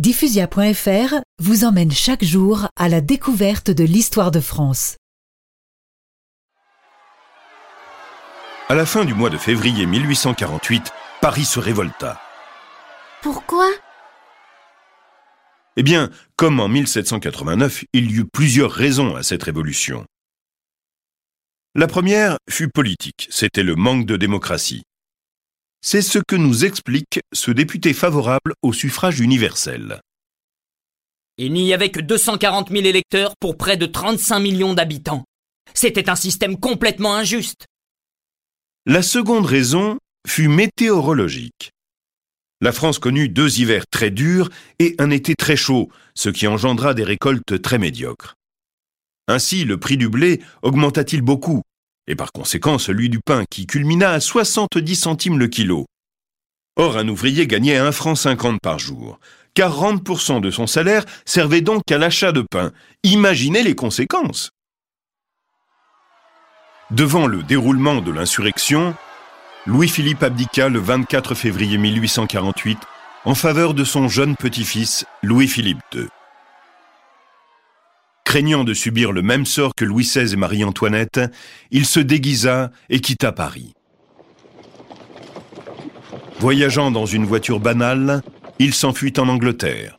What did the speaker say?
Diffusia.fr vous emmène chaque jour à la découverte de l'histoire de France. À la fin du mois de février 1848, Paris se révolta. Pourquoi? Eh bien, comme en 1789, il y eut plusieurs raisons à cette révolution. La première fut politique, c'était le manque de démocratie. C'est ce que nous explique ce député favorable au suffrage universel. Il n'y avait que 240 000 électeurs pour près de 35 millions d'habitants. C'était un système complètement injuste. La seconde raison fut météorologique. La France connut deux hivers très durs et un été très chaud, ce qui engendra des récoltes très médiocres. Ainsi, le prix du blé augmenta-t-il beaucoup, et par conséquent celui du pain qui culmina à 70 centimes le kilo. Or, un ouvrier gagnait 1 franc 50 par jour. 40% de son salaire servait donc à l'achat de pain. Imaginez les conséquences. Devant le déroulement de l'insurrection, Louis-Philippe abdiqua le 24 février 1848 en faveur de son jeune petit-fils Louis-Philippe II. Craignant de subir le même sort que Louis XVI et Marie-Antoinette, il se déguisa et quitta Paris. Voyageant dans une voiture banale, il s'enfuit en Angleterre.